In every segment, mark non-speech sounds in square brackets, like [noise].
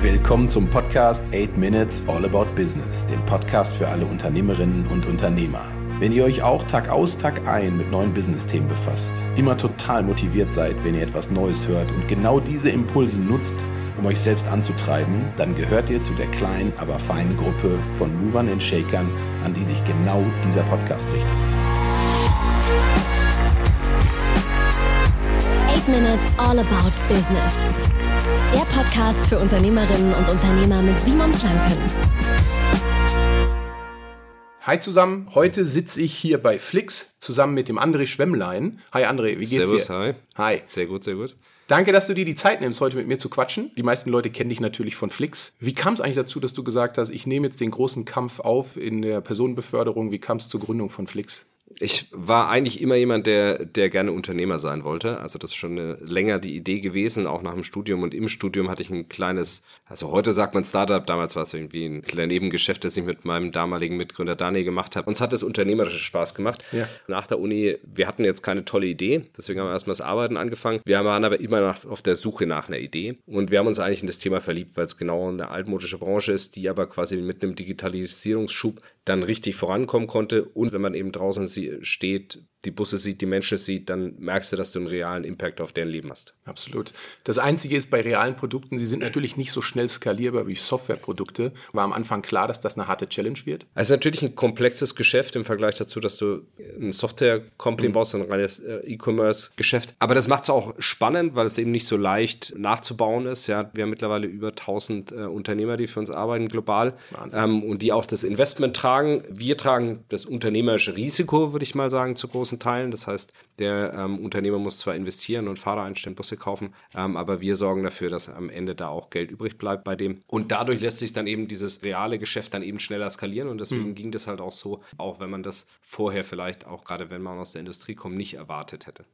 Willkommen zum Podcast 8 Minutes All About Business, dem Podcast für alle Unternehmerinnen und Unternehmer. Wenn ihr euch auch Tag aus, Tag ein mit neuen Business-Themen befasst, immer total motiviert seid, wenn ihr etwas Neues hört und genau diese Impulse nutzt, um euch selbst anzutreiben, dann gehört ihr zu der kleinen, aber feinen Gruppe von Movern und Shakern, an die sich genau dieser Podcast richtet. 8 Minutes All About Business. Der Podcast für Unternehmerinnen und Unternehmer mit Simon Planken. Hi zusammen, heute sitze ich hier bei Flix zusammen mit dem André Schwemmlein. Hi André, wie geht's Servus, dir? hi. Hi. Sehr gut, sehr gut. Danke, dass du dir die Zeit nimmst, heute mit mir zu quatschen. Die meisten Leute kennen dich natürlich von Flix. Wie kam es eigentlich dazu, dass du gesagt hast, ich nehme jetzt den großen Kampf auf in der Personenbeförderung? Wie kam es zur Gründung von Flix? Ich war eigentlich immer jemand, der, der gerne Unternehmer sein wollte. Also das ist schon länger die Idee gewesen, auch nach dem Studium. Und im Studium hatte ich ein kleines, also heute sagt man Startup, damals war es irgendwie ein kleines Nebengeschäft, das ich mit meinem damaligen Mitgründer Daniel gemacht habe. Uns hat das unternehmerische Spaß gemacht. Ja. Nach der Uni, wir hatten jetzt keine tolle Idee, deswegen haben wir erstmal das Arbeiten angefangen. Wir waren aber immer nach, auf der Suche nach einer Idee. Und wir haben uns eigentlich in das Thema verliebt, weil es genau eine altmodische Branche ist, die aber quasi mit einem Digitalisierungsschub dann richtig vorankommen konnte. Und wenn man eben draußen steht, die Busse sieht, die Menschen sieht, dann merkst du, dass du einen realen Impact auf deren Leben hast. Absolut. Das Einzige ist bei realen Produkten, sie sind natürlich nicht so schnell skalierbar wie Softwareprodukte. War am Anfang klar, dass das eine harte Challenge wird. Es ist natürlich ein komplexes Geschäft im Vergleich dazu, dass du eine Software-Company baust, ein reines äh, E-Commerce-Geschäft. Aber das macht es auch spannend, weil es eben nicht so leicht nachzubauen ist. Ja, wir haben mittlerweile über 1000 äh, Unternehmer, die für uns arbeiten global ähm, und die auch das Investment tragen. Wir tragen das unternehmerische Risiko, würde ich mal sagen, zu großen Teilen. Das heißt, der ähm, Unternehmer muss zwar investieren und Fahrer einstellen, Busse kaufen, ähm, aber wir sorgen dafür, dass am Ende da auch Geld übrig bleibt bei dem. Und dadurch lässt sich dann eben dieses reale Geschäft dann eben schneller skalieren und deswegen ging das halt auch so, auch wenn man das vorher vielleicht auch gerade wenn man aus der Industrie kommt, nicht erwartet hätte.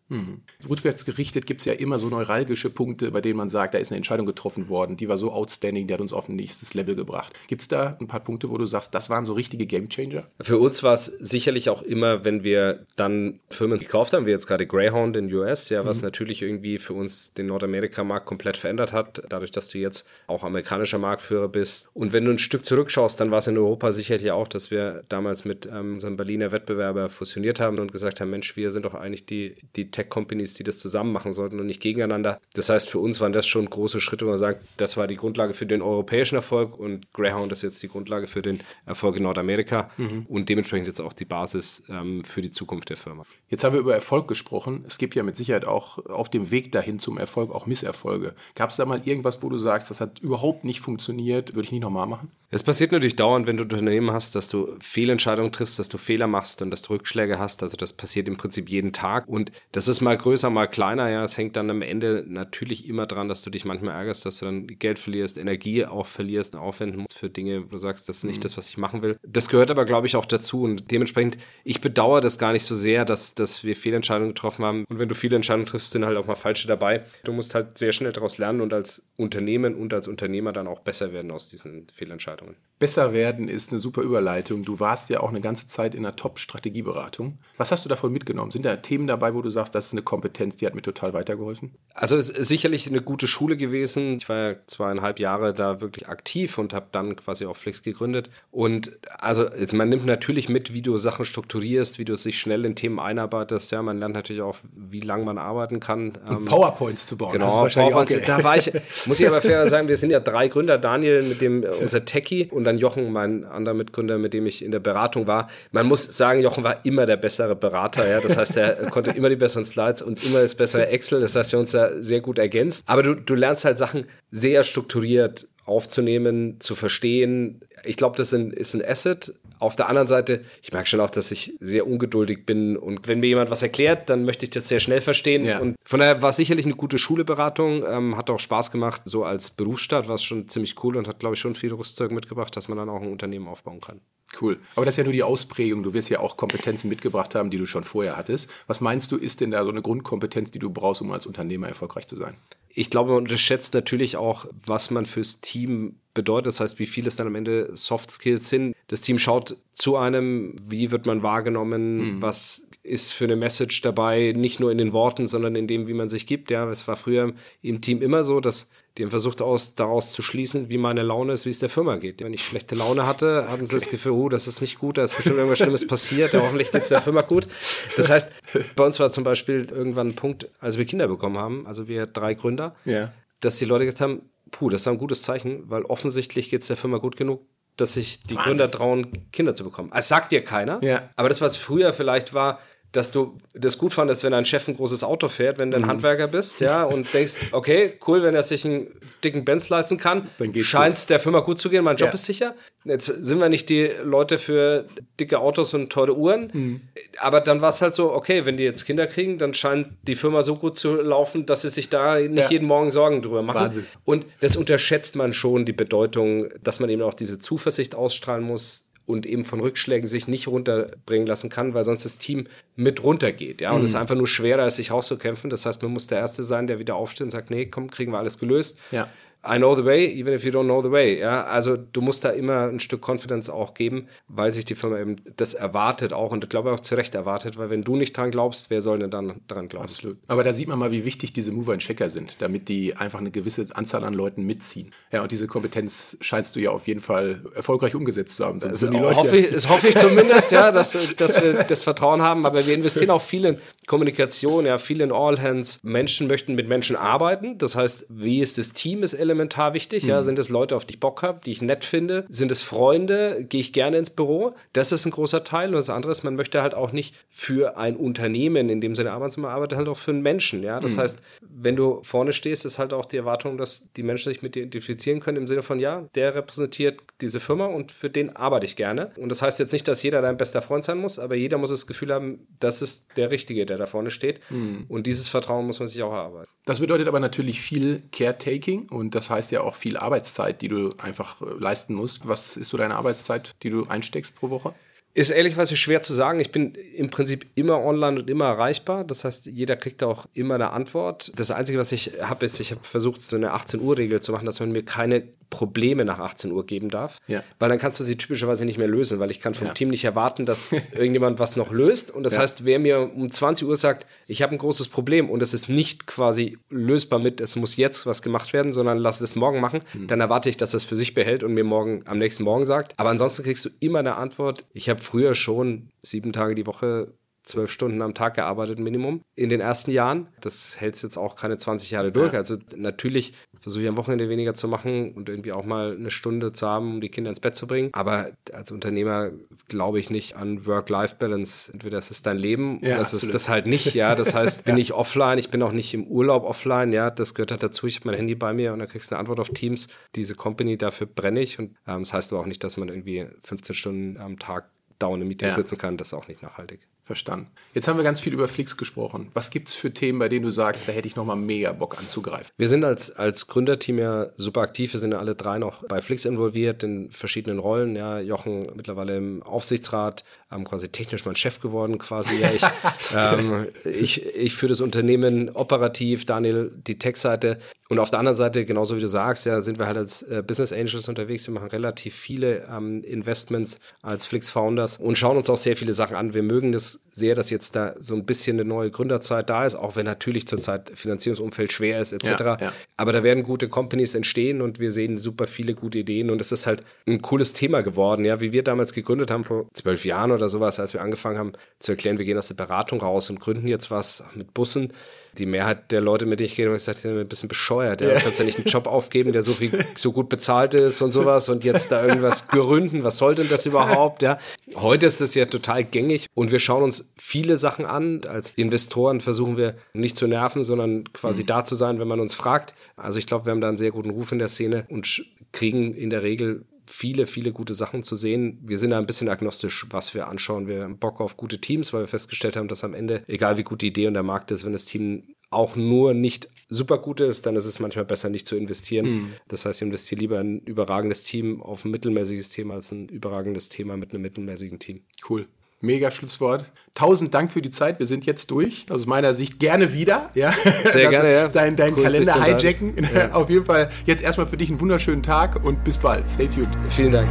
Rückwärts gerichtet gibt es ja immer so neuralgische Punkte, bei denen man sagt, da ist eine Entscheidung getroffen worden, die war so outstanding, die hat uns auf ein nächstes Level gebracht. Gibt es da ein paar Punkte, wo du sagst, das waren so richtige Gamechanger? Für uns war es sicherlich auch immer, wenn wir dann Firmen gekauft haben, wie jetzt gerade Greyhound in US, ja, was natürlich irgendwie für uns den Nordamerika-Markt komplett verändert hat, dadurch, dass du jetzt auch amerikanischer Marktführer bist. Und wenn du ein Stück zurückschaust, dann war es in Europa sicherlich auch, dass wir damals mit ähm, unserem Berliner Wettbewerber fusioniert haben und gesagt haben, Mensch, wir sind doch eigentlich die, die Tech-Companies, die das zusammen machen sollten und nicht gegeneinander. Das heißt, für uns waren das schon große Schritte, wo man sagt, das war die Grundlage für den europäischen Erfolg und Greyhound ist jetzt die Grundlage für den Erfolg in Nordamerika und dementsprechend jetzt auch die Basis ähm, für die Zukunft der Firma. Jetzt haben wir über Erfolg gesprochen. Es gibt ja mit Sicherheit auch auf dem Weg dahin zum Erfolg auch Misserfolge. Gab es da mal irgendwas, wo du sagst, das hat überhaupt nicht funktioniert, würde ich nicht nochmal machen? Es passiert natürlich dauernd, wenn du Unternehmen hast, dass du Fehlentscheidungen triffst, dass du Fehler machst und dass du Rückschläge hast. Also das passiert im Prinzip jeden Tag. Und das ist mal größer, mal kleiner. Ja, es hängt dann am Ende natürlich immer dran, dass du dich manchmal ärgerst, dass du dann Geld verlierst, Energie auch verlierst und aufwenden musst für Dinge, wo du sagst, das ist nicht das, was ich machen will. Das gehört aber, glaube ich, auch dazu. Und dementsprechend, ich bedauere das gar nicht so sehr, dass, dass wir Fehlentscheidungen getroffen haben. Und wenn du viele Entscheidungen triffst, sind halt auch mal falsche dabei. Du musst halt sehr schnell daraus lernen und als Unternehmen und als Unternehmer dann auch besser werden aus diesen Fehlentscheidungen. Besser werden ist eine super Überleitung. Du warst ja auch eine ganze Zeit in der Top-Strategieberatung. Was hast du davon mitgenommen? Sind da Themen dabei, wo du sagst, das ist eine Kompetenz, die hat mir total weitergeholfen? Also es ist sicherlich eine gute Schule gewesen. Ich war ja zweieinhalb Jahre da wirklich aktiv und habe dann quasi auch Flix gegründet. Und also man nimmt natürlich mit, wie du Sachen strukturierst, wie du dich schnell in Themen einarbeitest. Ja, man lernt natürlich auch, wie lange man arbeiten kann. Ähm, PowerPoints zu bauen. Genau, wahrscheinlich PowerPoints, da war ich, muss ich aber fair sagen, wir sind ja drei Gründer, Daniel, mit dem äh, unser Techie und dann Jochen, mein anderer Mitgründer, mit dem ich in der Beratung war. Man muss sagen, Jochen war immer der bessere Berater, ja. Das heißt, er [laughs] konnte immer die besseren Slides und immer das bessere Excel. Das heißt, wir uns da sehr gut ergänzt. Aber du, du lernst halt Sachen sehr strukturiert aufzunehmen, zu verstehen. Ich glaube, das ist ein Asset. Auf der anderen Seite, ich merke schon auch, dass ich sehr ungeduldig bin und wenn mir jemand was erklärt, dann möchte ich das sehr schnell verstehen. Ja. Und von daher war es sicherlich eine gute Schuleberatung, ähm, hat auch Spaß gemacht. So als Berufsstart war es schon ziemlich cool und hat, glaube ich, schon viel Rüstzeug mitgebracht, dass man dann auch ein Unternehmen aufbauen kann. Cool. Aber das ist ja nur die Ausprägung. Du wirst ja auch Kompetenzen mitgebracht haben, die du schon vorher hattest. Was meinst du, ist denn da so eine Grundkompetenz, die du brauchst, um als Unternehmer erfolgreich zu sein? Ich glaube, man unterschätzt natürlich auch, was man fürs Team bedeutet. Das heißt, wie viel es dann am Ende Soft Skills sind. Das Team schaut zu einem, wie wird man wahrgenommen, was ist für eine Message dabei, nicht nur in den Worten, sondern in dem, wie man sich gibt. Ja, es war früher im Team immer so, dass die haben versucht, aus, daraus zu schließen, wie meine Laune ist, wie es der Firma geht. Wenn ich schlechte Laune hatte, hatten sie das Gefühl, oh, das ist nicht gut, da ist bestimmt irgendwas Schlimmes [laughs] passiert, ja, hoffentlich geht es der Firma gut. Das heißt, bei uns war zum Beispiel irgendwann ein Punkt, als wir Kinder bekommen haben, also wir drei Gründer, ja. dass die Leute gesagt haben, puh, das ist ein gutes Zeichen, weil offensichtlich geht es der Firma gut genug, dass sich die Wahnsinn. Gründer trauen, Kinder zu bekommen. Das sagt dir keiner, ja. aber das, was früher vielleicht war, dass du das gut fandest, wenn dein Chef ein großes Auto fährt, wenn du ein mhm. Handwerker bist, ja, und [laughs] denkst, okay, cool, wenn er sich einen dicken Benz leisten kann, scheint es der Firma gut zu gehen, mein Job ja. ist sicher. Jetzt sind wir nicht die Leute für dicke Autos und teure Uhren, mhm. aber dann war es halt so, okay, wenn die jetzt Kinder kriegen, dann scheint die Firma so gut zu laufen, dass sie sich da nicht ja. jeden Morgen Sorgen drüber machen. Wahnsinn. Und das unterschätzt man schon, die Bedeutung, dass man eben auch diese Zuversicht ausstrahlen muss, und eben von Rückschlägen sich nicht runterbringen lassen kann, weil sonst das Team mit runtergeht. Ja, und mhm. es ist einfach nur schwerer, als sich rauszukämpfen. Das heißt, man muss der Erste sein, der wieder aufsteht und sagt, nee, komm, kriegen wir alles gelöst. Ja. I know the way, even if you don't know the way. Ja, also du musst da immer ein Stück Confidence auch geben, weil sich die Firma eben das erwartet auch und ich glaube auch zu Recht erwartet, weil wenn du nicht dran glaubst, wer soll denn dann dran glauben? Absolut. Aber da sieht man mal, wie wichtig diese Mover und Checker sind, damit die einfach eine gewisse Anzahl an Leuten mitziehen. Ja, und diese Kompetenz scheinst du ja auf jeden Fall erfolgreich umgesetzt zu haben. Also, hoffe ich, das hoffe ich zumindest, ja, dass, dass wir das Vertrauen haben, aber wir investieren auch viel in Kommunikation, ja, viel in All Hands. Menschen möchten mit Menschen arbeiten, das heißt, wie ist das Team ist elementar elementar wichtig. Mhm. Ja, sind es Leute, auf die ich Bock habe, die ich nett finde? Sind es Freunde? Gehe ich gerne ins Büro? Das ist ein großer Teil. Und das andere ist, man möchte halt auch nicht für ein Unternehmen, in dem Sinne arbeiten, man arbeitet halt auch für einen Menschen. Ja, das mhm. heißt, wenn du vorne stehst, ist halt auch die Erwartung, dass die Menschen sich mit dir identifizieren können im Sinne von, ja, der repräsentiert diese Firma und für den arbeite ich gerne. Und das heißt jetzt nicht, dass jeder dein bester Freund sein muss, aber jeder muss das Gefühl haben, das ist der Richtige, der da vorne steht. Mhm. Und dieses Vertrauen muss man sich auch erarbeiten. Das bedeutet aber natürlich viel Caretaking und das heißt ja auch viel Arbeitszeit, die du einfach äh, leisten musst. Was ist so deine Arbeitszeit, die du einsteckst pro Woche? Ist ehrlicherweise schwer zu sagen. Ich bin im Prinzip immer online und immer erreichbar. Das heißt, jeder kriegt auch immer eine Antwort. Das Einzige, was ich habe, ist, ich habe versucht, so eine 18 Uhr Regel zu machen, dass man mir keine Probleme nach 18 Uhr geben darf. Ja. Weil dann kannst du sie typischerweise nicht mehr lösen, weil ich kann vom ja. Team nicht erwarten, dass [laughs] irgendjemand was noch löst. Und das ja. heißt, wer mir um 20 Uhr sagt, ich habe ein großes Problem und es ist nicht quasi lösbar mit, es muss jetzt was gemacht werden, sondern lass es morgen machen, mhm. dann erwarte ich, dass es für sich behält und mir morgen am nächsten Morgen sagt. Aber ansonsten kriegst du immer eine Antwort. Ich habe früher schon sieben Tage die Woche zwölf Stunden am Tag gearbeitet, Minimum, in den ersten Jahren. Das hält jetzt auch keine 20 Jahre durch. Ja. Also natürlich versuche ich am Wochenende weniger zu machen und irgendwie auch mal eine Stunde zu haben, um die Kinder ins Bett zu bringen. Aber als Unternehmer glaube ich nicht an Work-Life-Balance. Entweder ist es dein Leben ja, oder es ist das halt nicht. Ja, das heißt, bin ja. ich offline, ich bin auch nicht im Urlaub offline. Ja, das gehört halt dazu. Ich habe mein Handy bei mir und dann kriegst du eine Antwort auf Teams. Diese Company, dafür brenne ich. Und ähm, das heißt aber auch nicht, dass man irgendwie 15 Stunden am Tag dauernd im Meeting ja. sitzen kann. Das ist auch nicht nachhaltig. Verstanden. Jetzt haben wir ganz viel über Flix gesprochen. Was gibt es für Themen, bei denen du sagst, da hätte ich nochmal mega Bock anzugreifen? Wir sind als, als Gründerteam ja super aktiv. Wir sind ja alle drei noch bei Flix involviert in verschiedenen Rollen. Ja, Jochen mittlerweile im Aufsichtsrat, ähm, quasi technisch mein Chef geworden quasi. Ja, ich, [laughs] ähm, ich, ich führe das Unternehmen operativ, Daniel die Tech-Seite. Und auf der anderen Seite, genauso wie du sagst, ja, sind wir halt als äh, Business Angels unterwegs. Wir machen relativ viele ähm, Investments als Flix Founders und schauen uns auch sehr viele Sachen an. Wir mögen das sehr, dass jetzt da so ein bisschen eine neue Gründerzeit da ist, auch wenn natürlich zurzeit Finanzierungsumfeld schwer ist, etc. Ja, ja. Aber da werden gute Companies entstehen und wir sehen super viele gute Ideen und es ist halt ein cooles Thema geworden, ja, wie wir damals gegründet haben vor zwölf Jahren oder sowas, als wir angefangen haben zu erklären, wir gehen aus der Beratung raus und gründen jetzt was mit Bussen die Mehrheit der Leute, mit denen ich gehe, haben gesagt, ein bisschen bescheuert. Ja. Du kannst ja nicht einen Job aufgeben, der so viel, so gut bezahlt ist und sowas und jetzt da irgendwas gründen. Was soll denn das überhaupt? Ja. Heute ist es ja total gängig und wir schauen uns viele Sachen an. Als Investoren versuchen wir nicht zu nerven, sondern quasi mhm. da zu sein, wenn man uns fragt. Also ich glaube, wir haben da einen sehr guten Ruf in der Szene und kriegen in der Regel viele, viele gute Sachen zu sehen. Wir sind da ein bisschen agnostisch, was wir anschauen. Wir haben Bock auf gute Teams, weil wir festgestellt haben, dass am Ende, egal wie gut die Idee und der Markt ist, wenn das Team auch nur nicht super gut ist, dann ist es manchmal besser, nicht zu investieren. Mhm. Das heißt, ich investiere lieber ein überragendes Team auf ein mittelmäßiges Thema als ein überragendes Thema mit einem mittelmäßigen Team. Cool. Mega Schlusswort. Tausend Dank für die Zeit. Wir sind jetzt durch. Aus meiner Sicht gerne wieder. Ja. Sehr gerne, ja. Dein, dein cool, Kalender hijacken. Ja. [laughs] Auf jeden Fall jetzt erstmal für dich einen wunderschönen Tag und bis bald. Stay tuned. Vielen Dank.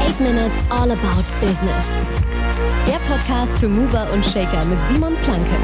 8 Minutes All About Business. Der Podcast für Mover und Shaker mit Simon Planke.